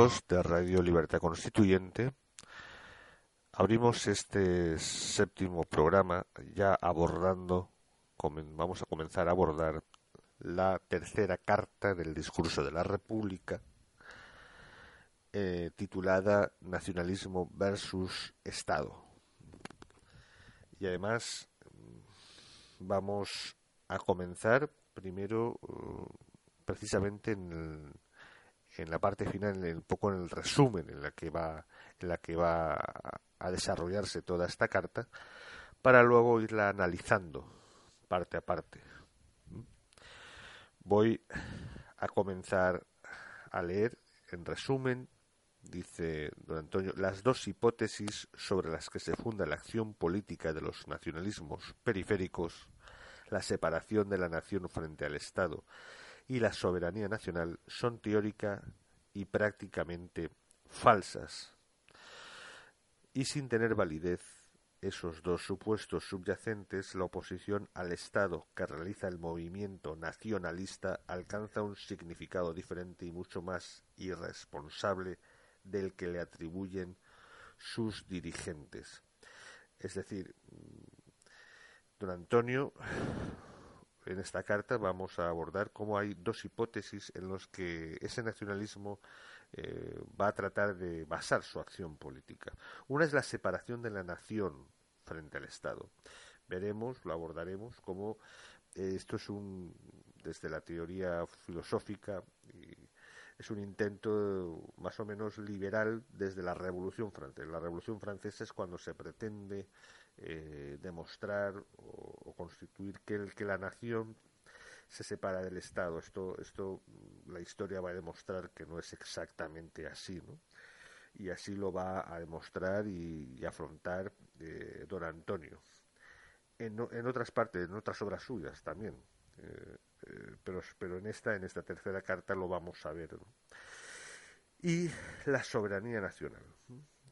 De Radio Libertad Constituyente. Abrimos este séptimo programa ya abordando, vamos a comenzar a abordar la tercera carta del discurso de la República, eh, titulada Nacionalismo versus Estado. Y además vamos a comenzar primero eh, precisamente en el en la parte final, un poco en el resumen en la que va, en la que va a desarrollarse toda esta carta, para luego irla analizando parte a parte. Voy a comenzar a leer en resumen, dice don Antonio, las dos hipótesis sobre las que se funda la acción política de los nacionalismos periféricos, la separación de la nación frente al Estado y la soberanía nacional son teórica y prácticamente falsas. Y sin tener validez esos dos supuestos subyacentes, la oposición al Estado que realiza el movimiento nacionalista alcanza un significado diferente y mucho más irresponsable del que le atribuyen sus dirigentes. Es decir, don Antonio en esta carta vamos a abordar cómo hay dos hipótesis en las que ese nacionalismo eh, va a tratar de basar su acción política. Una es la separación de la nación frente al Estado. Veremos, lo abordaremos, cómo eh, esto es un, desde la teoría filosófica, es un intento más o menos liberal desde la Revolución Francesa. La Revolución Francesa es cuando se pretende eh, demostrar o, constituir que, el, que la nación se separa del Estado. Esto, esto, la historia va a demostrar que no es exactamente así, ¿no? Y así lo va a demostrar y, afrontar eh, don Antonio. En, en, otras partes, en otras obras suyas también. Eh, pero, pero en esta, en esta tercera carta lo vamos a ver. Y la soberanía nacional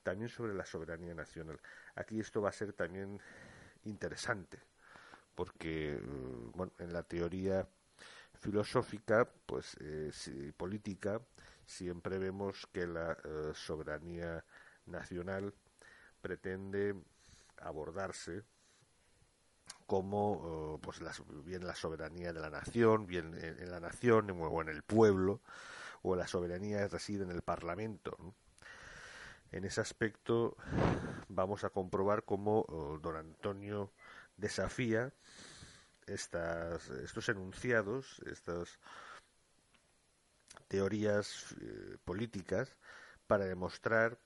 también sobre la soberanía nacional. Aquí esto va a ser también interesante, porque mm, bueno, en la teoría filosófica pues eh, política siempre vemos que la eh, soberanía nacional pretende abordarse como eh, pues bien la soberanía de la nación bien en, la nación o en el pueblo o la soberanía reside en el parlamento en ese aspecto vamos a comprobar cómo oh, don Antonio desafía estas, estos enunciados, estas teorías eh, políticas para demostrar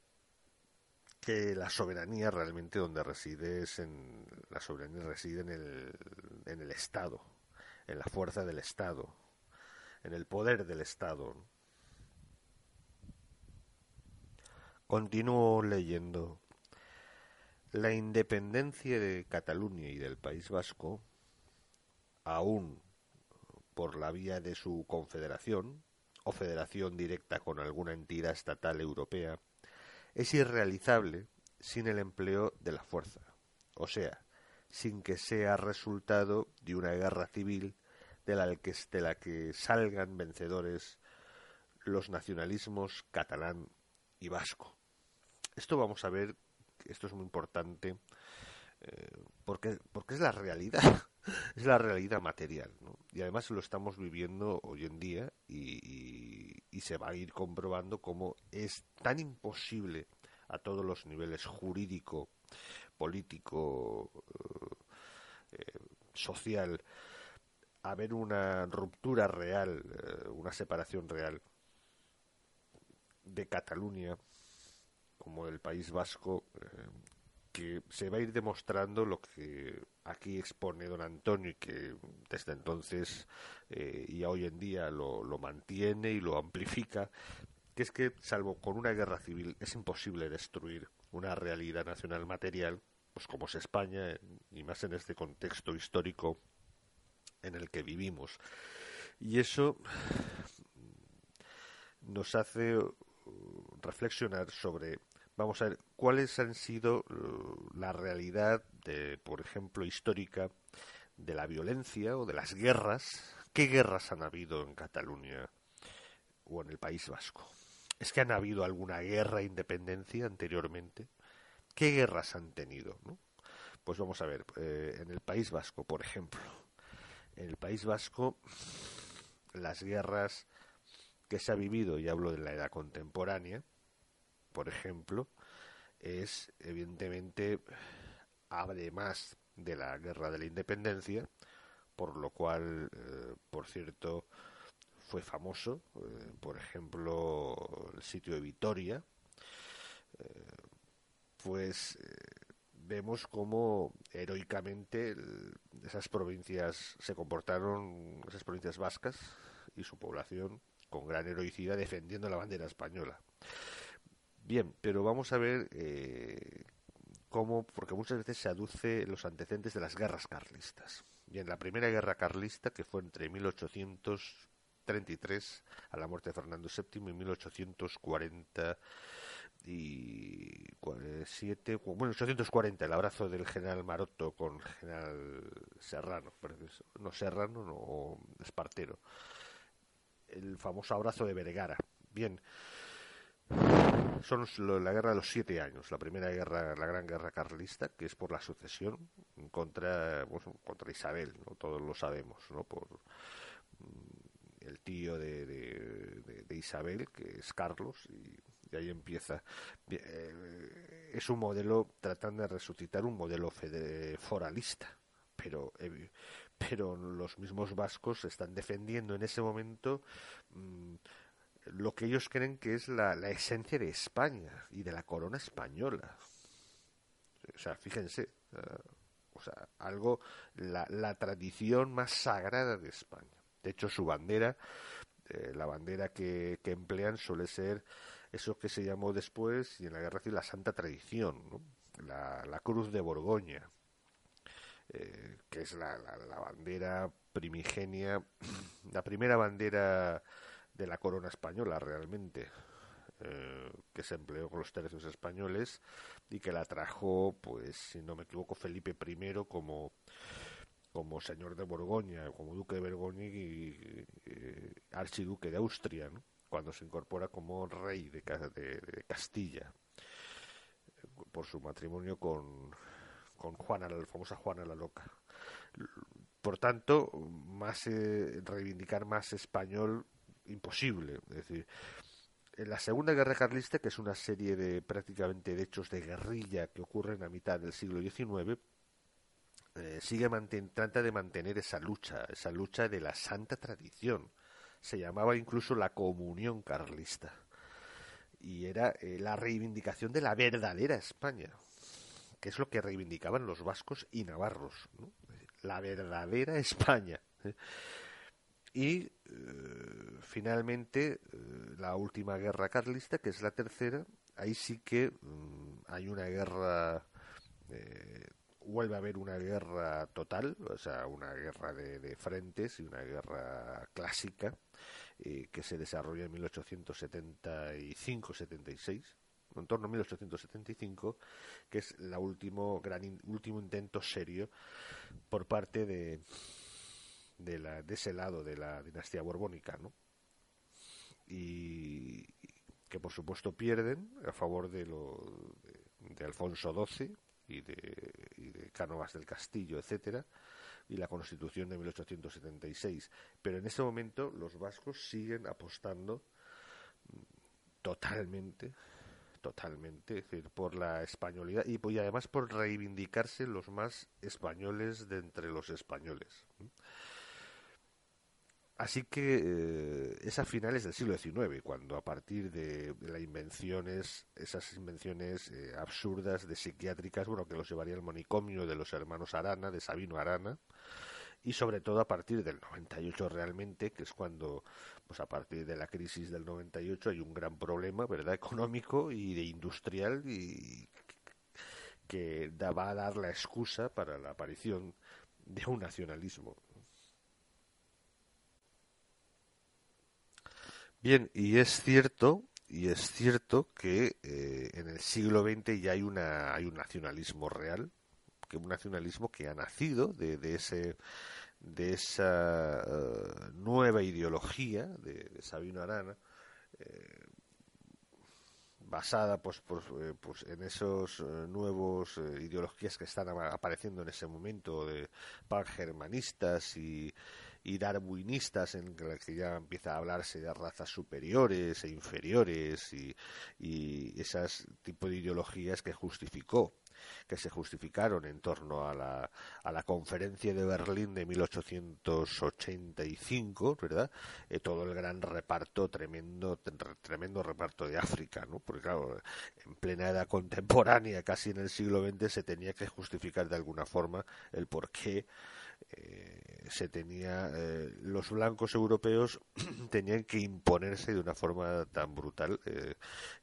que la soberanía realmente donde reside es en la soberanía reside en el, en el Estado, en la fuerza del Estado, en el poder del Estado. Continúo leyendo. La independencia de Cataluña y del País Vasco, aún por la vía de su confederación o federación directa con alguna entidad estatal europea, es irrealizable sin el empleo de la fuerza, o sea, sin que sea resultado de una guerra civil de la que, salgan vencedores los nacionalismos catalán y vasco. Esto vamos a ver, esto es muy importante, eh, porque, porque es la realidad, es la realidad material, Y además lo estamos viviendo hoy en día y, se va a ir comprobando cómo es tan imposible a todos los niveles jurídico, político, eh, social, haber una ruptura real, eh, una separación real de Cataluña como del País Vasco, eh, que se va a ir demostrando lo que aquí expone don Antonio y que desde entonces eh, y hoy en día lo, lo mantiene y lo amplifica, que es que salvo con una guerra civil es imposible destruir una realidad nacional material, pues como es España, y más en este contexto histórico en el que vivimos. Y eso nos hace reflexionar sobre, vamos a ver, cuáles han sido uh, la realidad, de, por ejemplo, histórica de la violencia o de las guerras. ¿Qué guerras han habido en Cataluña o en el País Vasco? ¿Es que han habido alguna guerra de independencia anteriormente? ¿Qué guerras han tenido? Pues vamos a ver, eh, en el País Vasco, por ejemplo, en el País Vasco las guerras que se ha vivido, y hablo de la edad contemporánea, por ejemplo, es evidentemente, además de la guerra de la independencia, por lo cual, eh, por cierto, fue famoso, eh, por ejemplo, el sitio de Vitoria, eh, pues vemos cómo heroicamente esas provincias se comportaron, esas provincias vascas y su población, con gran heroicidad defendiendo la bandera española. Bien, pero vamos a ver eh, cómo, porque muchas veces se aduce los antecedentes de las guerras carlistas. Bien, la primera guerra carlista, que fue entre 1833 a la muerte de Fernando VII y 1840 y bueno, 840, el abrazo del general Maroto con el general Serrano, no Serrano, no Espartero, el famoso abrazo de Vergara. Bien, son la guerra de los siete años, la primera guerra, la gran guerra carlista, que es por la sucesión contra, contra Isabel, ¿no? todos lo sabemos, ¿no? por mm, el tío de, de Isabel, que es Carlos, y ahí empieza. Eh, es un modelo tratando de resucitar un modelo foralista, pero, eh, pero los mismos vascos están defendiendo en ese momento mm, lo que ellos creen que es la, la, esencia de España y de la corona española. O sea, fíjense, eh, o sea, algo, la, la tradición más sagrada de España. De hecho, su bandera, la bandera que, que emplean suele ser eso que se llamó después y en la guerra civil la Santa Tradición, la, Cruz de Borgoña, eh, que es la, bandera primigenia, la primera bandera de la corona española realmente, eh, que se empleó con los tercios españoles y que la trajo, pues, si no me equivoco, Felipe I como como señor de Borgoña, como duque de Borgoña y, archiduque de Austria, cuando se incorpora como rey de, Castilla por su matrimonio con, con Juana, la famosa Juana la Loca. Por tanto, más eh, reivindicar más español imposible. Es decir, en la Segunda Guerra Carlista, que es una serie de prácticamente de hechos de guerrilla que ocurren a mitad del siglo XIX, eh, sigue trata de mantener esa lucha, esa lucha de la santa tradición se llamaba incluso la comunión carlista. Y era eh, la reivindicación de la verdadera España, que es lo que reivindicaban los vascos y navarros, la verdadera España. ¿eh? Y eh, finalmente la última guerra carlista, que es la tercera, ahí sí que mm, hay una guerra vuelve a haber una guerra total, o sea, una guerra de, frentes y una guerra clásica eh, que se desarrolla en 1875-76, en torno a 1875, que es la último gran último intento serio por parte de de, la, de ese lado de la dinastía borbónica, ¿no? Y que por supuesto pierden a favor de, lo, de Alfonso XII y de, y de Cánovas del Castillo, etcétera, y la Constitución de 1876. Pero en ese momento los vascos siguen apostando totalmente, totalmente, es decir, por la españolidad y, y además por reivindicarse los más españoles de entre los españoles. Así que eh, es a finales del siglo XIX, cuando a partir de, las invenciones, esas invenciones eh, absurdas de psiquiátricas, bueno, que los llevaría al manicomio de los hermanos Arana, de Sabino Arana, y sobre todo a partir del 98 realmente, que es cuando, pues a partir de la crisis del 98 hay un gran problema, ¿verdad?, económico y de industrial y que va a dar la excusa para la aparición de un nacionalismo. Bien, y es cierto, y es cierto que eh, en el siglo XX ya hay una hay un nacionalismo real, que un nacionalismo que ha nacido de, de ese de esa eh, nueva ideología de, Sabino Arana, eh, basada pues, pues, en esos nuevos ideologías que están apareciendo en ese momento de pangermanistas y y darwinistas en las que ya empieza a hablarse de razas superiores e inferiores y, y esas tipo de ideologías que justificó que se justificaron en torno a la, a la conferencia de Berlín de 1885, ¿verdad? Eh, todo el gran reparto, tremendo, tremendo reparto de África, ¿no? Porque claro, en plena edad contemporánea, casi en el siglo XX, se tenía que justificar de alguna forma el por qué eh, se tenía eh, los blancos europeos tenían que imponerse de una forma tan brutal eh,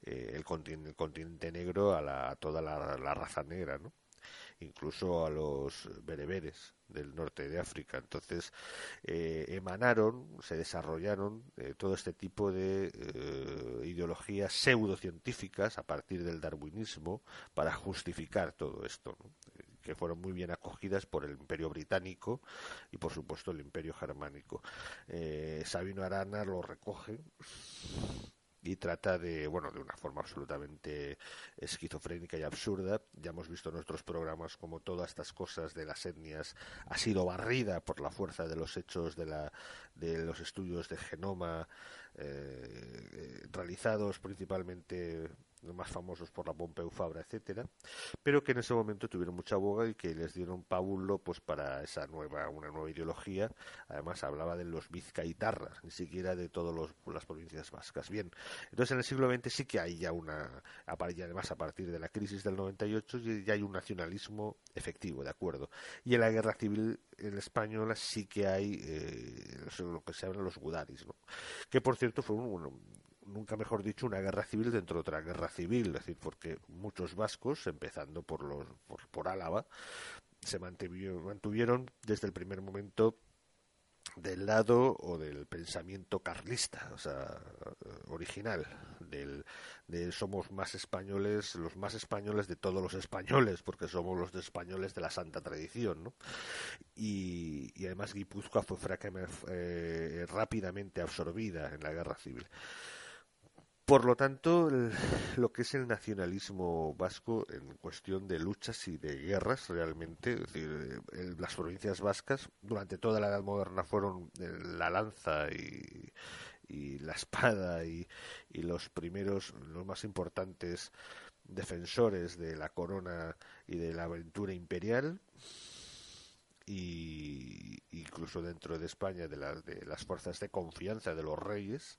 el, continente, negro a, toda la, raza negra incluso a los bereberes del norte de África. Entonces emanaron, se desarrollaron todo este tipo de ideologías pseudocientíficas a partir del darwinismo para justificar todo esto. Que fueron muy bien acogidas por el Imperio Británico y por supuesto el Imperio Germánico. Eh, Sabino Arana lo recoge y trata de, bueno, de una forma absolutamente esquizofrénica y absurda. Ya hemos visto en nuestros programas como todas estas cosas de las etnias ha sido barrida por la fuerza de los hechos de, la, de los estudios de genoma eh, eh, realizados principalmente más famosos por la Pompeu Fabra, etcétera, pero que en ese momento tuvieron mucha boga y que les dieron pábulo pues para esa nueva una nueva ideología. Además hablaba de los vizcaitarras, ni siquiera de todas las provincias vascas. Bien, entonces en el siglo XX sí que hay ya una y además a partir de la crisis del 98 ya hay un nacionalismo efectivo, de acuerdo. Y en la guerra civil en española sí que hay eh, lo que se llaman los gudaris, que por cierto fue un, nunca mejor dicho, una guerra civil dentro de otra guerra civil, es decir, porque muchos vascos, empezando por los por, Álava, se mantuvieron, desde el primer momento del lado o del pensamiento carlista, o sea, original, del, de somos más españoles, los más españoles de todos los españoles, porque somos los españoles de la santa tradición, ¿no? Y, además Guipúzcoa fue eh, rápidamente absorbida en la guerra civil. Por lo tanto, lo que es el nacionalismo vasco en cuestión de luchas y de guerras, realmente, es decir, las provincias vascas durante toda la Edad Moderna fueron la lanza y, la espada y, los primeros, los más importantes defensores de la corona y de la aventura imperial. Y incluso dentro de España de, de las fuerzas de confianza de los reyes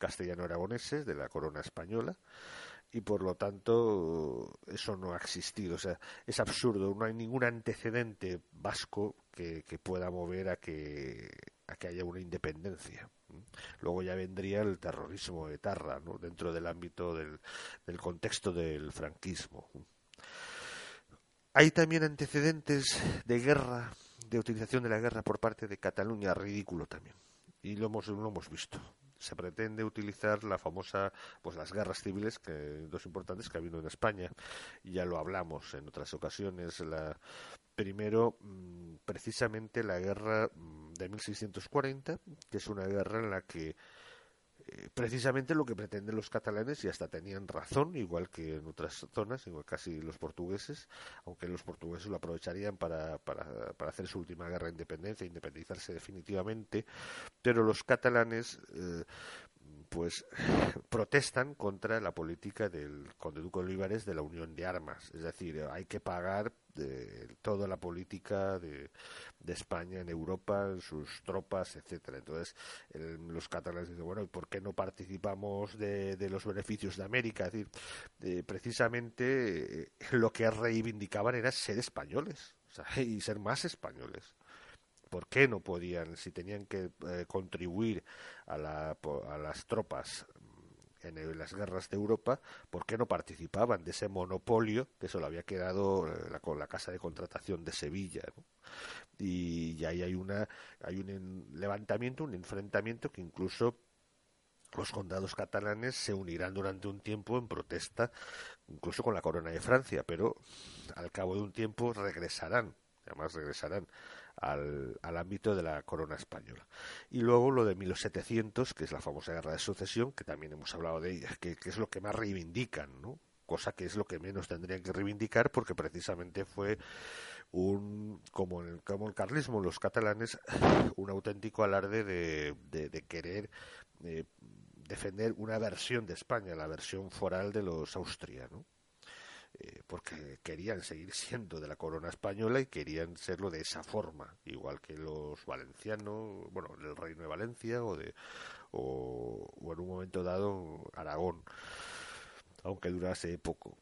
castellano-aragoneses de la corona española y por lo tanto eso no ha existido. O sea, es absurdo, no hay ningún antecedente vasco que, pueda mover a que, a que haya una independencia. Luego ya vendría el terrorismo de Tarra, ¿no? dentro del ámbito del, del contexto del franquismo. Hay también antecedentes de guerra, de utilización de la guerra por parte de Cataluña, ridículo también. Y lo hemos, lo hemos visto se pretende utilizar la famosa, pues las guerras civiles, que dos importantes que ha habido en España. Ya lo hablamos en otras ocasiones. La, primero, mm, precisamente la guerra mm, de 1640, que es una guerra en la que precisamente lo que pretenden los catalanes y hasta tenían razón, igual que en otras zonas, igual casi los portugueses, aunque los portugueses lo aprovecharían para, para, para hacer su última guerra de independencia, independizarse definitivamente, pero los catalanes eh, pues protestan contra la política del conde duque Olivares de la unión de armas, es decir, hay que pagar de toda la política de, España en Europa, en sus tropas, etcétera. Entonces, los catalanes dicen, bueno, ¿y por qué no participamos de, los beneficios de América? Es decir, precisamente eh, lo que reivindicaban era ser españoles y ser más españoles. ¿Por qué no podían, si tenían que eh, contribuir a, la, a las tropas en las guerras de Europa, ¿por qué no participaban de ese monopolio que solo había quedado eh, con la casa de contratación de Sevilla? Y, ahí hay, una, hay un levantamiento, un enfrentamiento que incluso los condados catalanes se unirán durante un tiempo en protesta, incluso con la corona de Francia, pero al cabo de un tiempo regresarán, además regresarán al, ámbito de la corona española. Y luego lo de 1700, que es la famosa guerra de sucesión, que también hemos hablado de ella, que, es lo que más reivindican, ¿no? cosa que es lo que menos tendrían que reivindicar porque precisamente fue un como el, como el carlismo los catalanes un auténtico alarde de, de, querer eh, defender una versión de España la versión foral de los austrianos eh, porque querían seguir siendo de la corona española y querían serlo de esa forma, igual que los valencianos, bueno, el reino de Valencia o de o, en un momento dado Aragón, aunque durase poco.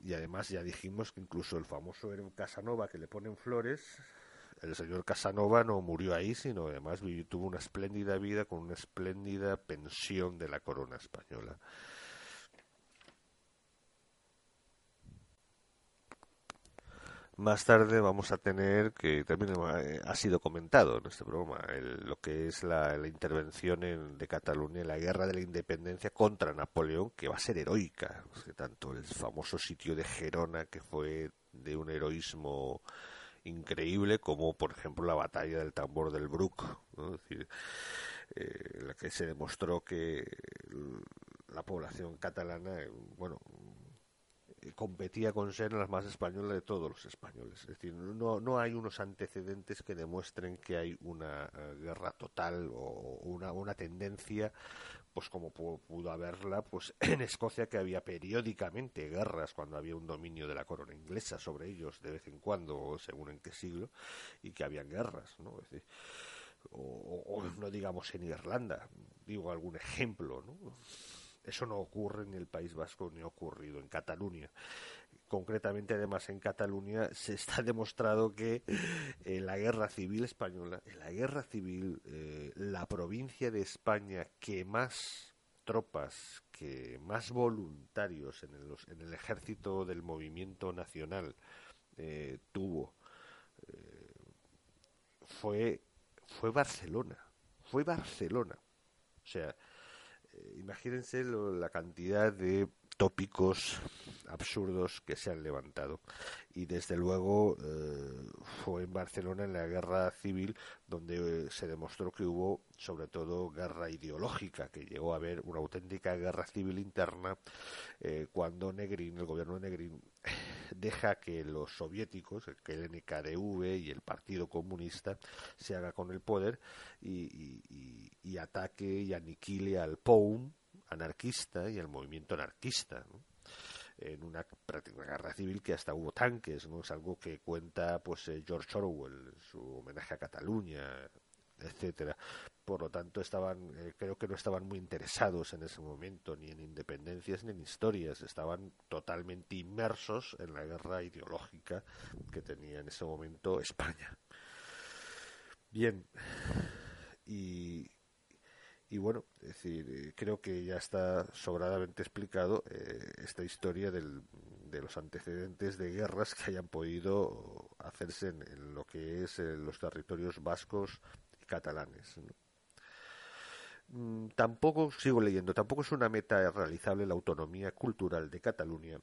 Y además ya dijimos que incluso el famoso Casanova que le ponen flores, el señor Casanova no murió ahí, sino además tuvo una espléndida vida con una espléndida pensión de la corona española. Más tarde vamos a tener, que también ha sido comentado en este programa, lo que es la, intervención en, de Cataluña en la guerra de la independencia contra Napoleón, que va a ser heroica. tanto el famoso sitio de Gerona, que fue de un heroísmo increíble, como por ejemplo la batalla del tambor del decir, eh, la que se demostró que la población catalana, bueno, competía con ser la más española de todos los españoles. Es decir, no, no hay unos antecedentes que demuestren que hay una eh, guerra total o una, una tendencia, pues como pudo haberla pues en Escocia, que había periódicamente guerras cuando había un dominio de la corona inglesa sobre ellos de vez en cuando, según en qué siglo, y que habían guerras, ¿no? Es decir, o, o, no digamos en Irlanda, digo algún ejemplo, ¿no? Eso no ocurre en el País Vasco ni ha ocurrido en Cataluña. Concretamente, además, en Cataluña se está demostrado que en la guerra civil española, en la guerra civil, eh, la provincia de España que más tropas, que más voluntarios en el, en el ejército del movimiento nacional eh, tuvo, eh, fue, fue Barcelona. Fue Barcelona. O sea, eh, imagínense la cantidad de tópicos absurdos que se han levantado. Y desde luego eh, fue en Barcelona en la guerra civil donde eh, se demostró que hubo sobre todo guerra ideológica, que llegó a haber una auténtica guerra civil interna cuando Negrín, el gobierno de Negrín, deja que los soviéticos, el NKDV y el Partido Comunista se haga con el poder y, ataque y aniquile al POUM anarquista y al movimiento anarquista. en una práctica guerra civil que hasta hubo tanques, ¿no? Es algo que cuenta pues eh, George Orwell su homenaje a Cataluña, etcétera. Por lo tanto, estaban, eh, creo que no estaban muy interesados en ese momento ni en independencias ni en historias, estaban totalmente inmersos en la guerra ideológica que tenía en ese momento España. Bien, y, y bueno, es decir, eh, creo que ya está sobradamente explicado eh, esta historia del, de los antecedentes de guerras que hayan podido hacerse en, lo que es los territorios vascos catalanes. Mm, tampoco, sigo leyendo, tampoco es una meta realizable la autonomía cultural de Cataluña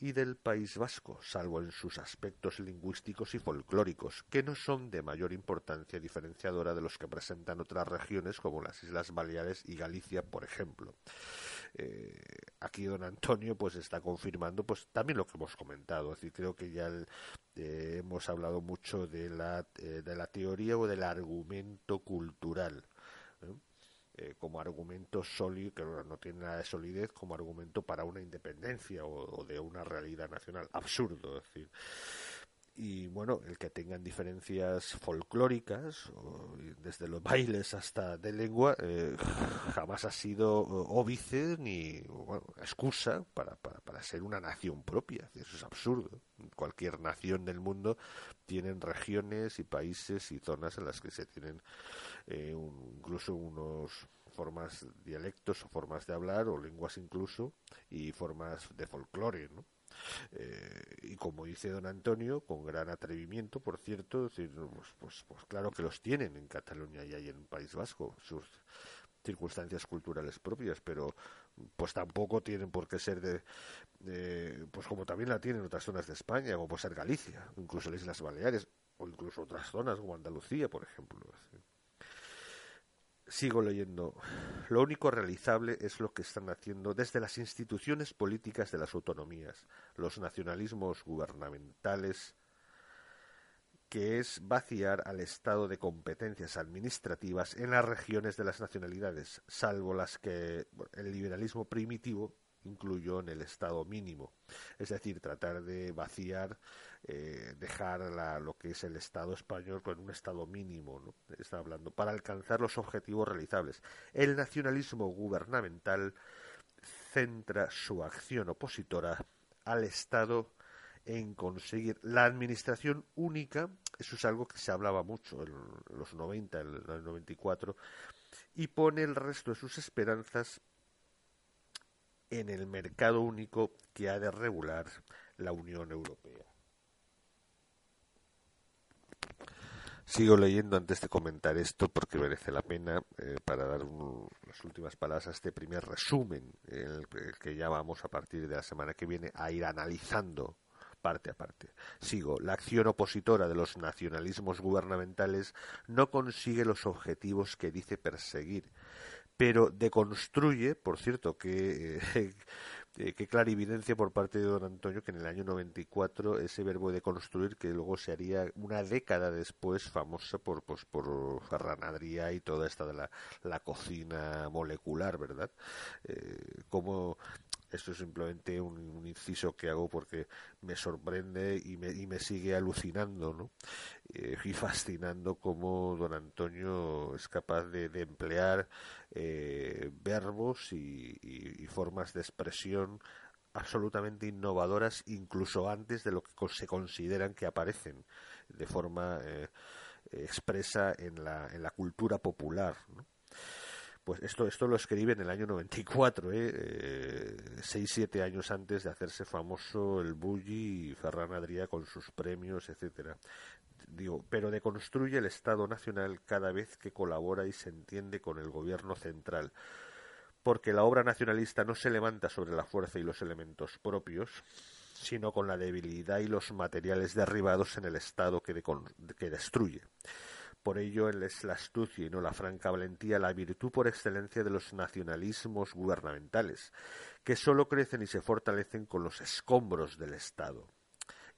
y del País Vasco, salvo en sus aspectos lingüísticos y folclóricos, que no son de mayor importancia diferenciadora de los que presentan otras regiones como las Islas Baleares y Galicia, por ejemplo. Eh, aquí don Antonio pues está confirmando pues también lo que hemos comentado, es creo que ya eh, hemos hablado mucho de la, eh, de la teoría o del argumento cultural. Eh, como argumento sólido, que no tiene nada de solidez, como argumento para una independencia o, de una realidad nacional. Absurdo, decir. y bueno, el que tengan diferencias folclóricas, desde los bailes hasta de lengua, eh, jamás ha sido óbice ni excusa para, para, para, ser una nación propia. Eso es absurdo. Cualquier nación del mundo tiene regiones y países y zonas en las que se tienen eh, incluso unos formas dialectos o formas de hablar o lenguas incluso y formas de folclore, ¿no? Eh, y como dice don Antonio, con gran atrevimiento, por cierto, pues, pues, pues, claro que los tienen en Cataluña y hay en País Vasco, sus circunstancias culturales propias, pero pues tampoco tienen por qué ser de, pues como también la tienen otras zonas de España, como puede ser Galicia, incluso las Islas Baleares, o incluso otras zonas como Andalucía, por ejemplo. Sigo leyendo. Lo único realizable es lo que están haciendo desde las instituciones políticas de las autonomías, los nacionalismos gubernamentales, que es vaciar al Estado de competencias administrativas en las regiones de las nacionalidades, salvo las que el liberalismo primitivo incluyó en el Estado mínimo. Es decir, tratar de vaciar eh, dejar lo que es el Estado español con un Estado mínimo, está hablando, para alcanzar los objetivos realizables. El nacionalismo gubernamental centra su acción opositora al Estado en conseguir la administración única, eso es algo que se hablaba mucho en los 90, en el 94, y pone el resto de sus esperanzas en el mercado único que ha de regular la Unión Europea. Sigo leyendo antes de comentar esto porque merece la pena eh, para dar las últimas palabras a este primer resumen, el, que ya vamos a partir de la semana que viene a ir analizando parte a parte. Sigo. La acción opositora de los nacionalismos gubernamentales no consigue los objetivos que dice perseguir, pero deconstruye, por cierto, que eh, eh, clarividencia por parte de don Antonio que en el año 94 ese verbo de construir que luego se haría una década después famosa por pues, por Ferran Adrià y toda esta de la, la cocina molecular, ¿verdad? Eh, como esto es simplemente un, inciso que hago porque me sorprende y me, y me sigue alucinando ¿no? Eh, y fascinando cómo don Antonio es capaz de, emplear eh, verbos y, formas de expresión absolutamente innovadoras incluso antes de lo que se consideran que aparecen de forma eh, expresa en la, en la cultura popular. ¿no? Pues esto, esto lo escribe en el año 94, ¿eh? eh, seis, siete años antes de hacerse famoso el Bulli y Ferran Adrià con sus premios, etcétera. Digo, pero deconstruye el Estado Nacional cada vez que colabora y se entiende con el gobierno central, porque la obra nacionalista no se levanta sobre la fuerza y los elementos propios, sino con la debilidad y los materiales derribados en el Estado que, que destruye. Por ello es la astucia y no la franca valentía la virtud por excelencia de los nacionalismos gubernamentales, que sólo crecen y se fortalecen con los escombros del Estado.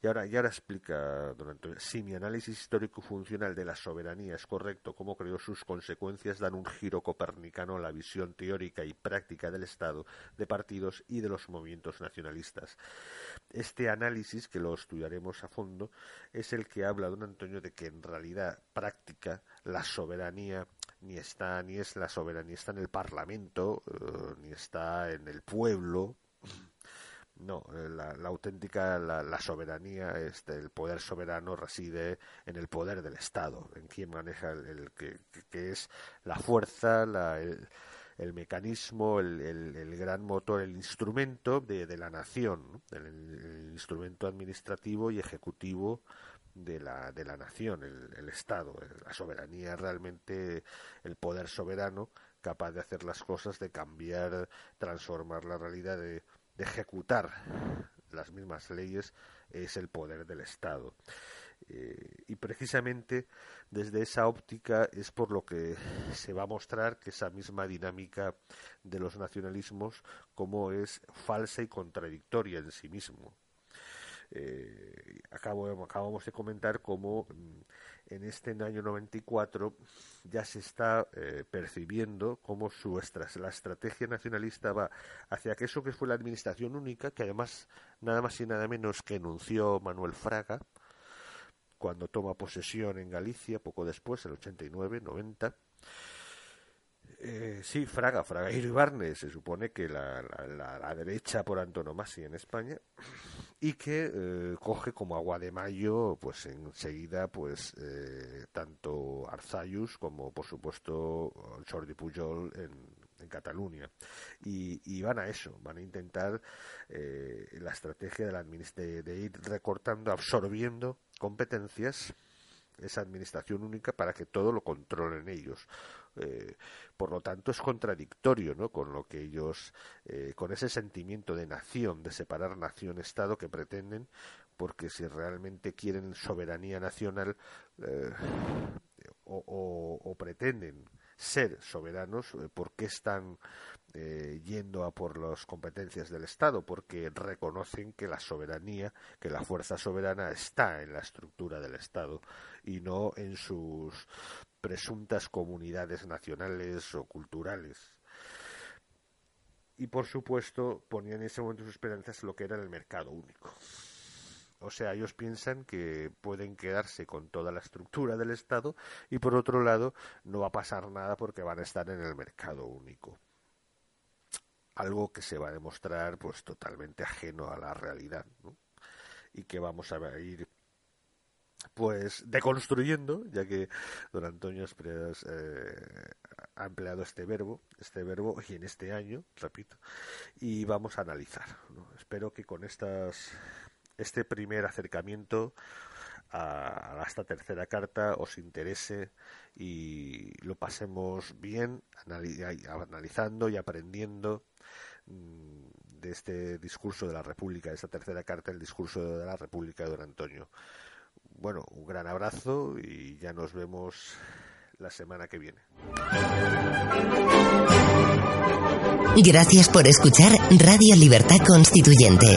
Y ahora, y ahora explica don Antonio, si mi análisis histórico funcional de la soberanía es correcto, cómo creo sus consecuencias dan un giro copernicano a la visión teórica y práctica del Estado, de partidos y de los movimientos nacionalistas. Este análisis, que lo estudiaremos a fondo, es el que habla don Antonio de que en realidad práctica la soberanía ni está ni es la soberanía está en el Parlamento eh, ni está en el pueblo no, eh, la, auténtica, la, soberanía, este, el poder soberano reside en el poder del Estado, en quien maneja el, que, es la fuerza, el, mecanismo, el, gran motor, el instrumento de, la nación, el, instrumento administrativo y ejecutivo de la, de la nación, el, Estado. La soberanía realmente el poder soberano capaz de hacer las cosas, de cambiar, transformar la realidad, de de ejecutar las mismas leyes es el poder del Estado. Eh, y precisamente desde esa óptica es por lo que se va a mostrar que esa misma dinámica de los nacionalismos como es falsa y contradictoria en sí mismo. Eh, acabo, acabamos de comentar cómo mm, en este año 94 ya se está eh, percibiendo cómo su la estrategia nacionalista va hacia que eso que fue la administración única, que además nada más y nada menos que enunció Manuel Fraga, cuando toma posesión en Galicia, poco después, el 89, 90. Eh, sí, Fraga, Fraga y Barnes, se supone que la, la, derecha por antonomasia en España, y que eh, coge como agua de mayo, pues enseguida, pues eh, tanto Arzayus como, por supuesto, Jordi Pujol en, en Cataluña. Y, van a eso, van a intentar eh, la estrategia de, la de ir recortando, absorbiendo competencias esa administración única para que todo lo controlen ellos. Eh, por lo tanto, es contradictorio ¿no? con lo que ellos, eh, con ese sentimiento de nación, de separar nación-estado que pretenden, porque si realmente quieren soberanía nacional o, pretenden ser soberanos, eh, ¿por qué están eh, yendo a por las competencias del Estado? Porque reconocen que la soberanía, que la fuerza soberana está en la estructura del Estado y no en sus presuntas comunidades nacionales o culturales. Y por supuesto ponían en ese momento sus esperanzas en lo que era el mercado único. O sea, ellos piensan que pueden quedarse con toda la estructura del Estado y por otro lado no va a pasar nada porque van a estar en el mercado único. Algo que se va a demostrar pues totalmente ajeno a la realidad ¿no? y que vamos a ir pues deconstruyendo, ya que don Antonio Espreas eh, ha empleado este verbo, este verbo y en este año, repito, y vamos a analizar. Espero que con estas este primer acercamiento a, esta tercera carta os interese y lo pasemos bien analizando y aprendiendo mm, de este discurso de la República, de esta tercera carta, el discurso de la República de don Antonio. Bueno, un gran abrazo y ya nos vemos la semana que viene. Gracias por escuchar Radio Libertad Constituyente.